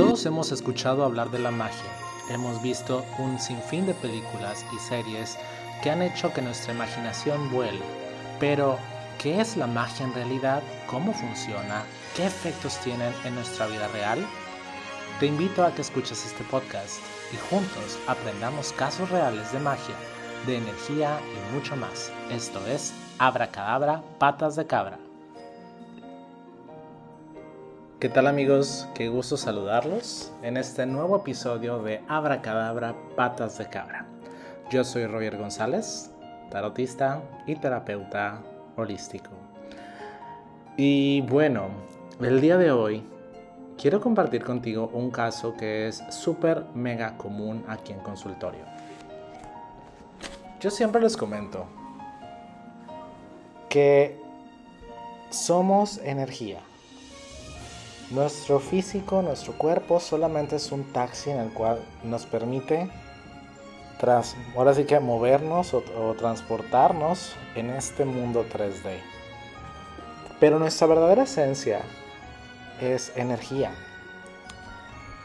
Todos hemos escuchado hablar de la magia. Hemos visto un sinfín de películas y series que han hecho que nuestra imaginación vuele. Pero, ¿qué es la magia en realidad? ¿Cómo funciona? ¿Qué efectos tienen en nuestra vida real? Te invito a que escuches este podcast y juntos aprendamos casos reales de magia, de energía y mucho más. Esto es Abracadabra, Patas de Cabra. ¿Qué tal amigos? Qué gusto saludarlos en este nuevo episodio de Abracadabra, Patas de Cabra. Yo soy Roger González, tarotista y terapeuta holístico. Y bueno, el día de hoy quiero compartir contigo un caso que es súper mega común aquí en consultorio. Yo siempre les comento que somos energía nuestro físico, nuestro cuerpo solamente es un taxi en el cual nos permite tras, ahora sí que movernos o, o transportarnos en este mundo 3D. Pero nuestra verdadera esencia es energía.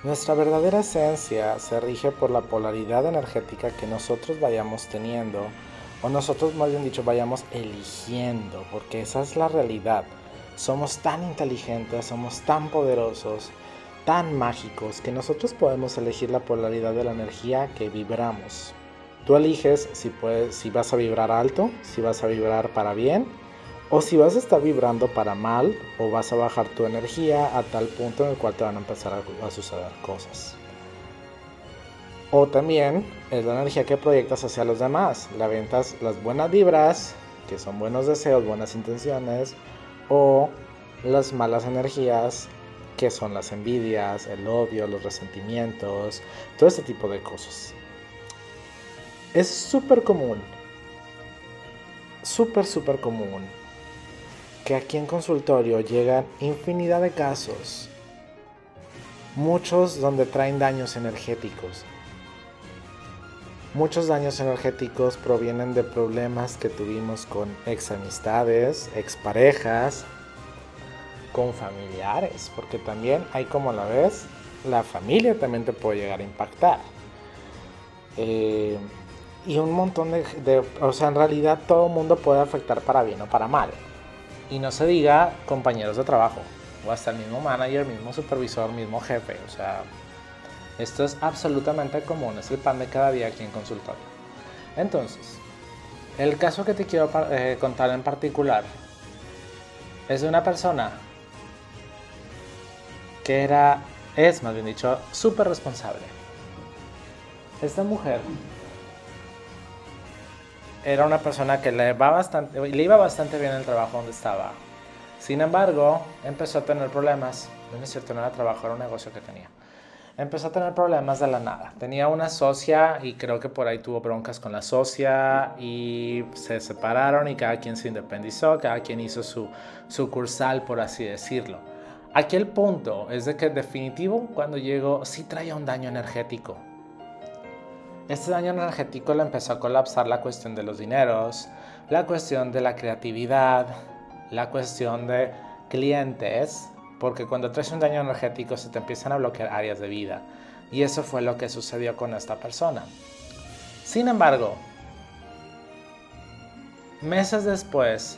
Nuestra verdadera esencia se rige por la polaridad energética que nosotros vayamos teniendo, o nosotros más bien dicho vayamos eligiendo, porque esa es la realidad. Somos tan inteligentes, somos tan poderosos, tan mágicos, que nosotros podemos elegir la polaridad de la energía que vibramos. Tú eliges si, puedes, si vas a vibrar alto, si vas a vibrar para bien, o si vas a estar vibrando para mal, o vas a bajar tu energía a tal punto en el cual te van a empezar a, a suceder cosas. O también es la energía que proyectas hacia los demás. La ventas las buenas vibras, que son buenos deseos, buenas intenciones, o las malas energías que son las envidias, el odio, los resentimientos, todo este tipo de cosas. Es súper común, súper, súper común que aquí en consultorio llegan infinidad de casos, muchos donde traen daños energéticos. Muchos daños energéticos provienen de problemas que tuvimos con ex amistades, ex parejas, con familiares, porque también hay como la vez, la familia también te puede llegar a impactar. Eh, y un montón de, de, o sea, en realidad todo mundo puede afectar para bien o para mal. Y no se diga compañeros de trabajo, o hasta el mismo manager, mismo supervisor, mismo jefe, o sea, esto es absolutamente común, es el pan de cada día aquí en consultorio. Entonces, el caso que te quiero eh, contar en particular es de una persona que era, es más bien dicho, súper responsable. Esta mujer era una persona que le, iba bastante bien el trabajo donde estaba. Sin embargo, empezó a tener problemas. No es cierto, no era trabajo, era un negocio que tenía empezó a tener problemas de la nada. Tenía una socia y creo que por ahí tuvo broncas con la socia y se separaron y cada quien se independizó, cada quien hizo su sucursal, por así decirlo. Aquí el punto es de que definitivo cuando llegó sí traía un daño energético. Este daño energético le empezó a colapsar la cuestión de los dineros, la cuestión de la creatividad, la cuestión de clientes porque cuando traes un daño energético se te empiezan a bloquear áreas de vida. Y eso fue lo que sucedió con esta persona. Sin embargo, meses después,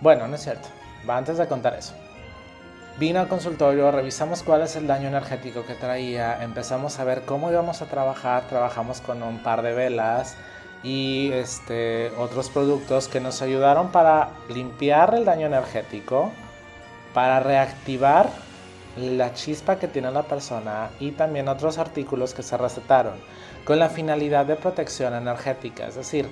bueno, no es cierto, va antes de contar eso. Vino al consultorio, revisamos cuál es el daño energético que traía, empezamos a ver cómo íbamos a trabajar, trabajamos con un par de velas y este, otros productos que nos ayudaron para limpiar el daño energético, para reactivar la chispa que tiene la persona y también otros artículos que se recetaron con la finalidad de protección energética. Es decir,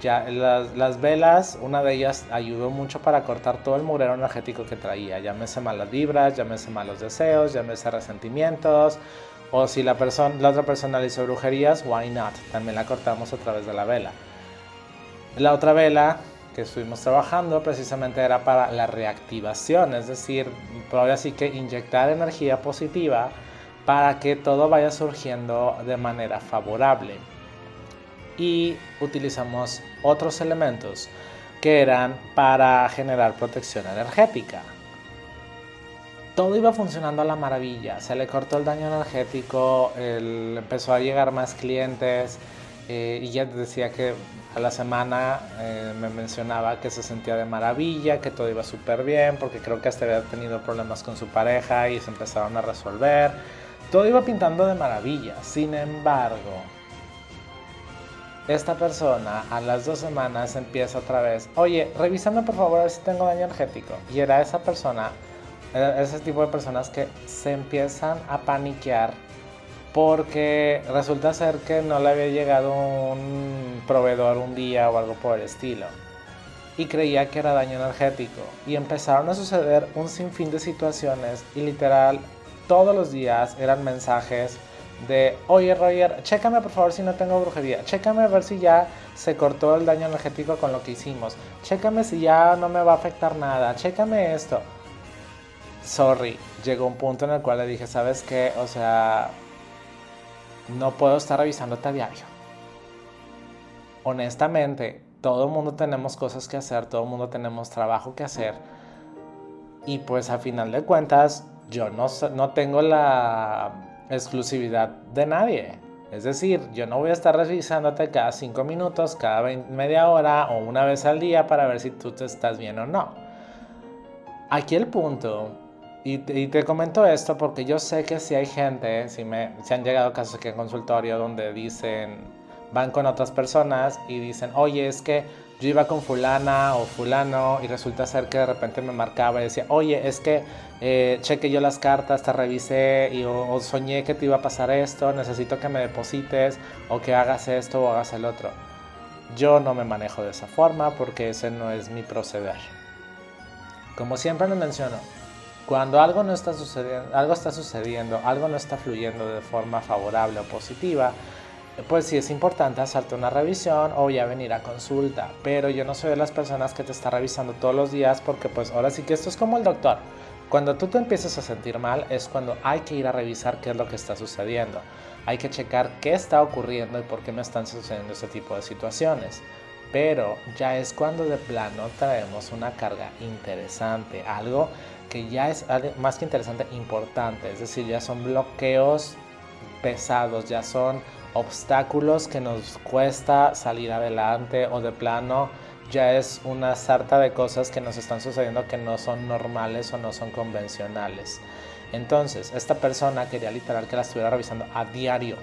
ya las, las, velas, una de ellas ayudó mucho para cortar todo el murero energético que traía. Llámese malas vibras, llámese malos deseos, llámese resentimientos. O si la, persona, la otra persona le hizo brujerías, why not? También la cortamos a través de la vela. La otra vela que estuvimos trabajando precisamente era para la reactivación, es decir, ahora sí que inyectar energía positiva para que todo vaya surgiendo de manera favorable. Y utilizamos otros elementos que eran para generar protección energética. todo iba funcionando a la maravilla. Se le cortó el daño energético, empezó a llegar más clientes eh, y ya decía que a la semana eh, me mencionaba que se sentía de maravilla, que todo iba súper bien, porque creo que hasta había tenido problemas con su pareja y se empezaron a resolver. Todo iba pintando de maravilla. Sin embargo, esta persona a las dos semanas empieza otra vez, oye, revísame por favor a ver si tengo daño energético. Y era esa persona, era ese tipo de personas que se empiezan a paniquear porque resulta ser que no le había llegado un proveedor un día o algo por el estilo. Y creía que era daño energético. Y empezaron a suceder un sinfín de situaciones y literal todos los días eran mensajes de, oye Roger, chécame por favor si no tengo brujería, chécame a ver si ya se cortó el daño energético con lo que hicimos, chécame si ya no me va a afectar nada, chécame esto. Sorry, llegó un punto en el cual le dije, ¿sabes qué? O sea, no puedo estar revisándote a diario. Honestamente, todo el mundo tenemos cosas que hacer, todo el mundo tenemos trabajo que hacer. Y pues a final de cuentas, yo no, no tengo la exclusividad de nadie. Es decir, yo no voy a estar revisándote cada cinco minutos, cada media hora o una vez al día para ver si tú te estás bien o no. Aquí el punto, y te, comento esto porque yo sé que si hay gente, si, me, si han llegado casos aquí en consultorio donde dicen, van con otras personas y dicen, oye, es que yo iba con fulana o fulano y resulta ser que de repente me marcaba y decía, oye, es que eh, cheque yo las cartas, te revisé y o, soñé que te iba a pasar esto, necesito que me deposites o que hagas esto o hagas el otro. Yo no me manejo de esa forma porque ese no es mi proceder. Como siempre les menciono, cuando algo no está sucediendo, algo está sucediendo, algo no está fluyendo de forma favorable o positiva, pues sí es importante hacerte una revisión o ya venir a consulta. Pero yo no soy de las personas que te está revisando todos los días porque pues ahora sí que esto es como el doctor. Cuando tú te empiezas a sentir mal es cuando hay que ir a revisar qué es lo que está sucediendo. Hay que checar qué está ocurriendo y por qué me están sucediendo este tipo de situaciones. Pero ya es cuando de plano traemos una carga interesante, algo que ya es más que interesante, importante. Es decir, ya son bloqueos pesados, ya son obstáculos que nos cuesta salir adelante o de plano ya es una sarta de cosas que nos están sucediendo que no son normales o no son convencionales. Entonces, esta persona quería literal que la estuviera revisando a diario.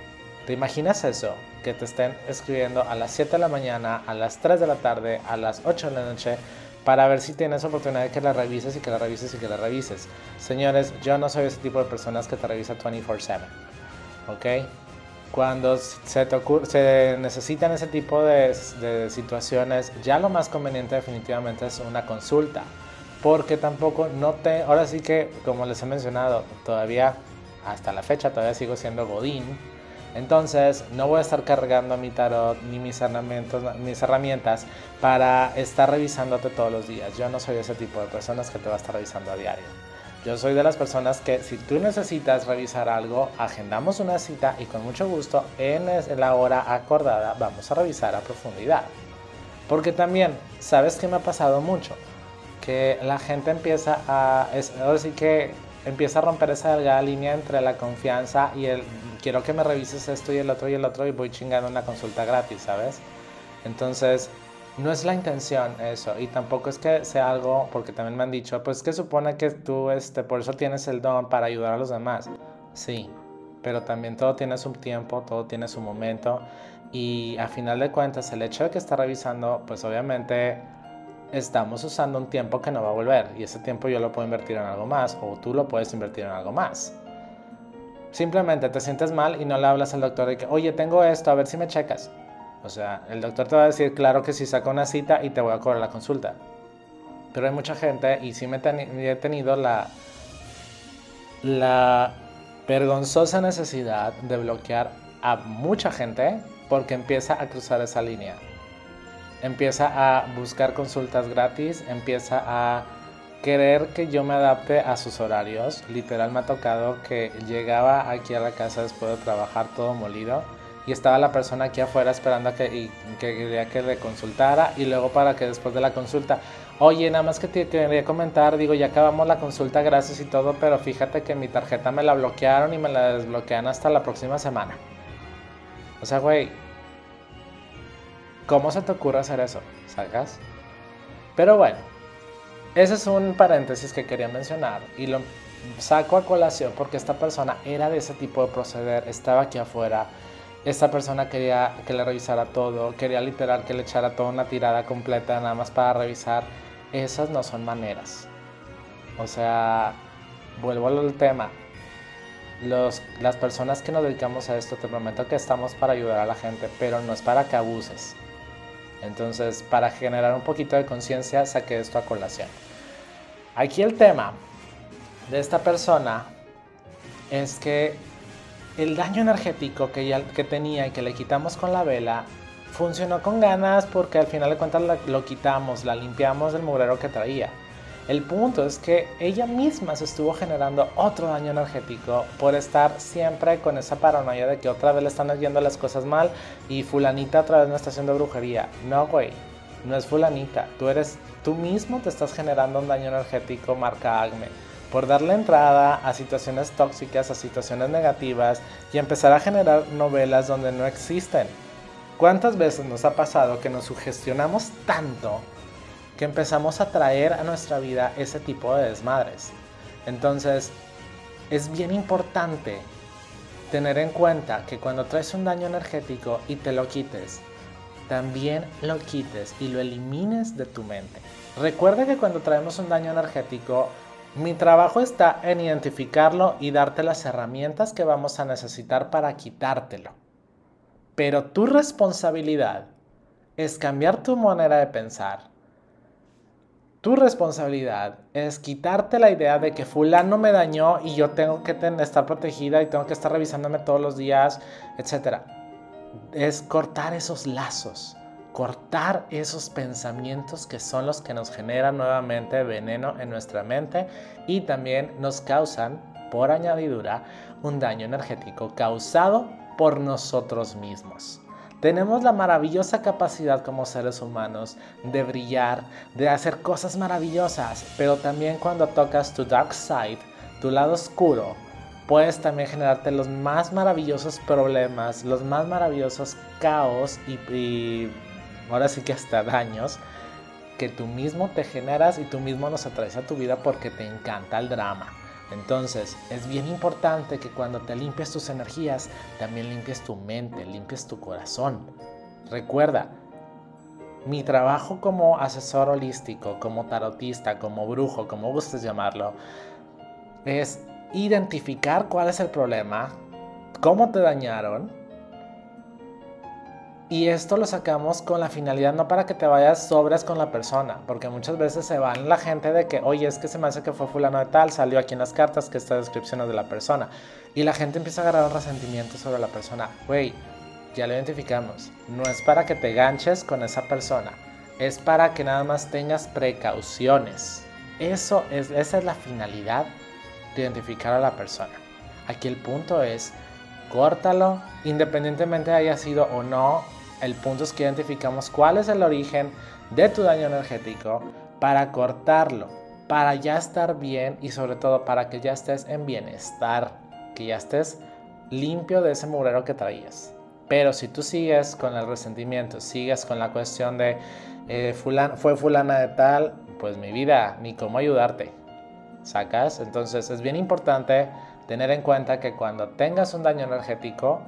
¿Te imaginas eso? Que te estén escribiendo a las 7 de la mañana, a las 3 de la tarde, a las 8 de la noche, para ver si tienes oportunidad de que la revises y que la revises y que la revises. Señores, yo no soy ese tipo de personas que te revisa 24/7. ¿Ok? cuando se, se necesitan ese tipo de, situaciones, ya lo más conveniente definitivamente es una consulta. Porque tampoco no te, ahora sí que, como les he mencionado, todavía hasta la fecha todavía sigo siendo Godín. Entonces no voy a estar cargando mi tarot ni mis herramientas, para estar revisándote todos los días. Yo no soy ese tipo de personas que te va a estar revisando a diario. Yo soy de las personas que si tú necesitas revisar algo, agendamos una cita y con mucho gusto en la hora acordada vamos a revisar a profundidad. Porque también, ¿sabes qué me ha pasado mucho? Que la gente empieza a, es, ahora que empieza a romper esa delgada línea entre la confianza y el quiero que me revises esto y el otro y el otro y voy chingando una consulta gratis, ¿sabes? Entonces, no es la intención eso, y tampoco es que sea algo, porque también me han dicho, pues que supone que tú, este, por eso tienes el don para ayudar a los demás. Sí, pero también todo tiene su tiempo, todo tiene su momento, y a final de cuentas, el hecho de que está revisando, pues obviamente estamos usando un tiempo que no va a volver, y ese tiempo yo lo puedo invertir en algo más, o tú lo puedes invertir en algo más. Simplemente te sientes mal y no le hablas al doctor de que, oye, tengo esto, a ver si me checas. O sea, el doctor te va a decir, claro que sí, saca una cita y te voy a cobrar la consulta. Pero hay mucha gente, y sí me he tenido la, la vergonzosa necesidad de bloquear a mucha gente porque empieza a cruzar esa línea. Empieza a buscar consultas gratis, empieza a querer que yo me adapte a sus horarios. Literal me ha tocado que llegaba aquí a la casa después de trabajar todo molido y estaba la persona aquí afuera esperando a que, y, que, que le consultara y luego para que después de la consulta, Oye, nada más que te quería comentar, digo, ya acabamos la consulta, gracias y todo, pero fíjate que mi tarjeta me la bloquearon y me la desbloquean hasta la próxima semana. O sea, güey, ¿cómo se te ocurre hacer eso? ¿Sacas? Pero bueno, ese es un paréntesis que quería mencionar y lo saco a colación porque esta persona era de ese tipo de proceder, estaba aquí afuera. Esta persona quería que le revisara todo, quería literal que le echara toda una tirada completa nada más para revisar esas no son maneras. O sea, vuelvo al tema. Las personas que nos dedicamos a esto, te prometo que estamos para ayudar a la gente, pero no es para que abuses. Entonces, para generar un poquito de conciencia, saqué esto a colación. Aquí el tema de esta persona es que el daño energético que, ya, que tenía y que le quitamos con la vela funcionó con ganas porque al final de cuentas lo quitamos, la limpiamos del mugrero que traía. El punto es que ella misma se estuvo generando otro daño energético por estar siempre con esa paranoia de que otra vez le están yendo las cosas mal y fulanita otra vez no está haciendo brujería. No, güey, no es fulanita. Tú eres, tú mismo te estás generando un daño energético marca ACME por darle entrada a situaciones tóxicas, a situaciones negativas y empezar a generar novelas donde no existen. ¿Cuántas veces nos ha pasado que nos sugestionamos tanto que empezamos a traer a nuestra vida ese tipo de desmadres? Entonces, es bien importante tener en cuenta que cuando traes un daño energético y te lo quites, también lo quites y lo elimines de tu mente. Recuerda que cuando traemos un daño energético, mi trabajo está en identificarlo y darte las herramientas que vamos a necesitar para quitártelo. Pero tu responsabilidad es cambiar tu manera de pensar. Tu responsabilidad es quitarte la idea de que fulano me dañó y yo tengo que estar protegida y tengo que estar revisándome todos los días, etc. Es cortar esos lazos, cortar esos pensamientos que son los que nos generan nuevamente veneno en nuestra mente y también nos causan, por añadidura, un daño energético causado por nosotros mismos. Tenemos la maravillosa capacidad como seres humanos de brillar, de hacer cosas maravillosas, pero también cuando tocas tu dark side, tu lado oscuro, puedes también generarte los más maravillosos problemas, los más maravillosos caos y, ahora sí que hasta daños que tú mismo te generas y tú mismo nos atraes a tu vida porque te encanta el drama. Entonces, es bien importante que cuando te limpies tus energías, también limpies tu mente, limpies tu corazón. Recuerda, mi trabajo como asesor holístico, como tarotista, como brujo, como gustes llamarlo, es identificar cuál es el problema, cómo te dañaron y esto lo sacamos con la finalidad no para que te vayas sobres con la persona, porque muchas veces se van la gente de que, oye, es que se me hace que fue fulano de tal, salió aquí en las cartas que esta descripción es de la persona. Y la gente empieza a agarrar un resentimiento sobre la persona. Güey, ya lo identificamos. No es para que te ganches con esa persona, es para que nada más tengas precauciones. Eso es, esa es la finalidad de identificar a la persona. Aquí el punto es, córtalo, independientemente haya sido o no el punto es que identificamos cuál es el origen de tu daño energético para cortarlo, para ya estar bien y sobre todo para que ya estés en bienestar, que ya estés limpio de ese mugrero que traías. Pero si tú sigues con el resentimiento, sigues con la cuestión de eh, fue fulana de tal, pues mi vida, ni cómo ayudarte. ¿Sacas? Entonces es bien importante tener en cuenta que cuando tengas un daño energético,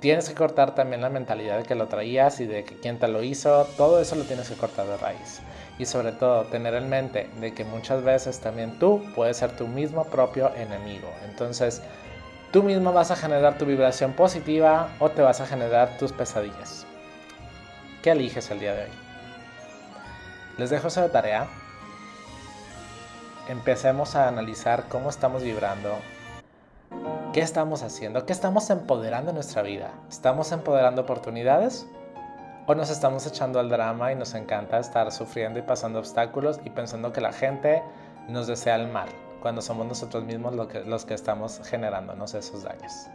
tienes que cortar también la mentalidad de que lo traías y de que quién te lo hizo, todo eso lo tienes que cortar de raíz. Y sobre todo tener en mente de que muchas veces también tú puedes ser tu mismo propio enemigo. Entonces, tú mismo vas a generar tu vibración positiva o te vas a generar tus pesadillas. ¿Qué eliges el día de hoy? Les dejo esa tarea. Empecemos a analizar cómo estamos vibrando, ¿Qué estamos haciendo? ¿Qué estamos empoderando en nuestra vida? ¿Estamos empoderando oportunidades? ¿O nos estamos echando al drama y nos encanta estar sufriendo y pasando obstáculos y pensando que la gente nos desea el mal, cuando somos nosotros mismos los que estamos generándonos esos daños?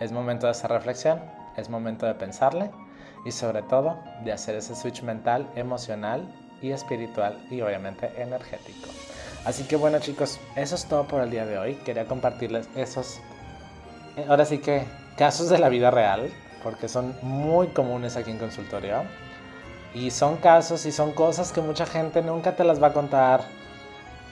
Es momento de hacer reflexión, es momento de pensarle y sobre todo de hacer ese switch mental, emocional y espiritual y obviamente energético. Así que bueno chicos, eso es todo por el día de hoy. Quería compartirles esos, eh, ahora sí que casos de la vida real, porque son muy comunes aquí en consultorio. Y son casos y son cosas que mucha gente nunca te las va a contar,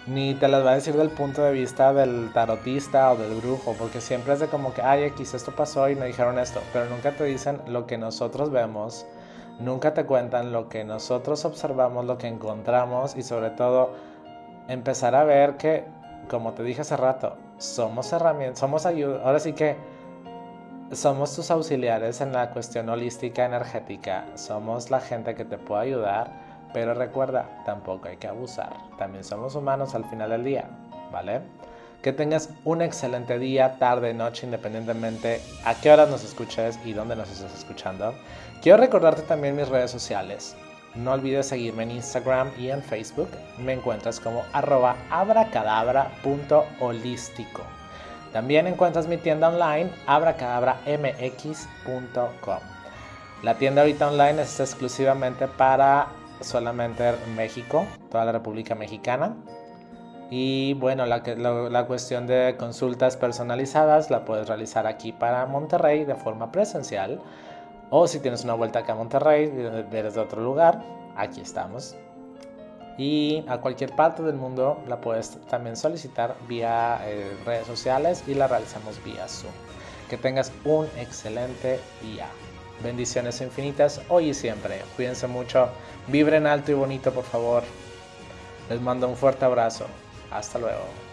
ni te las va a decir del punto de vista del tarotista o del brujo, porque siempre es de como que, ay, X, esto pasó y me dijeron esto, pero nunca te dicen lo que nosotros vemos, nunca te cuentan lo que nosotros observamos, lo que encontramos y sobre todo empezar a ver que, como te dije hace rato, somos herramientas, somos ayuda, ahora sí que somos tus auxiliares en la cuestión holística energética, somos la gente que te puede ayudar, pero recuerda, tampoco hay que abusar, también somos humanos al final del día, ¿vale? Que tengas un excelente día, tarde, noche, independientemente a qué horas nos escuches y dónde nos estés escuchando. Quiero recordarte también mis redes sociales. No olvides seguirme en Instagram y en Facebook. Me encuentras como arroba abracadabra.holístico. También encuentras mi tienda online abracadabramx.com. La tienda ahorita online es exclusivamente para solamente México, toda la República Mexicana. Y bueno, la, la, cuestión de consultas personalizadas la puedes realizar aquí para Monterrey de forma presencial. O si tienes una vuelta acá a Monterrey, eres de otro lugar, aquí estamos. Y a cualquier parte del mundo la puedes también solicitar vía eh, redes sociales y la realizamos vía Zoom. Que tengas un excelente día. Bendiciones infinitas hoy y siempre. Cuídense mucho. Vibren alto y bonito, por favor. Les mando un fuerte abrazo. Hasta luego.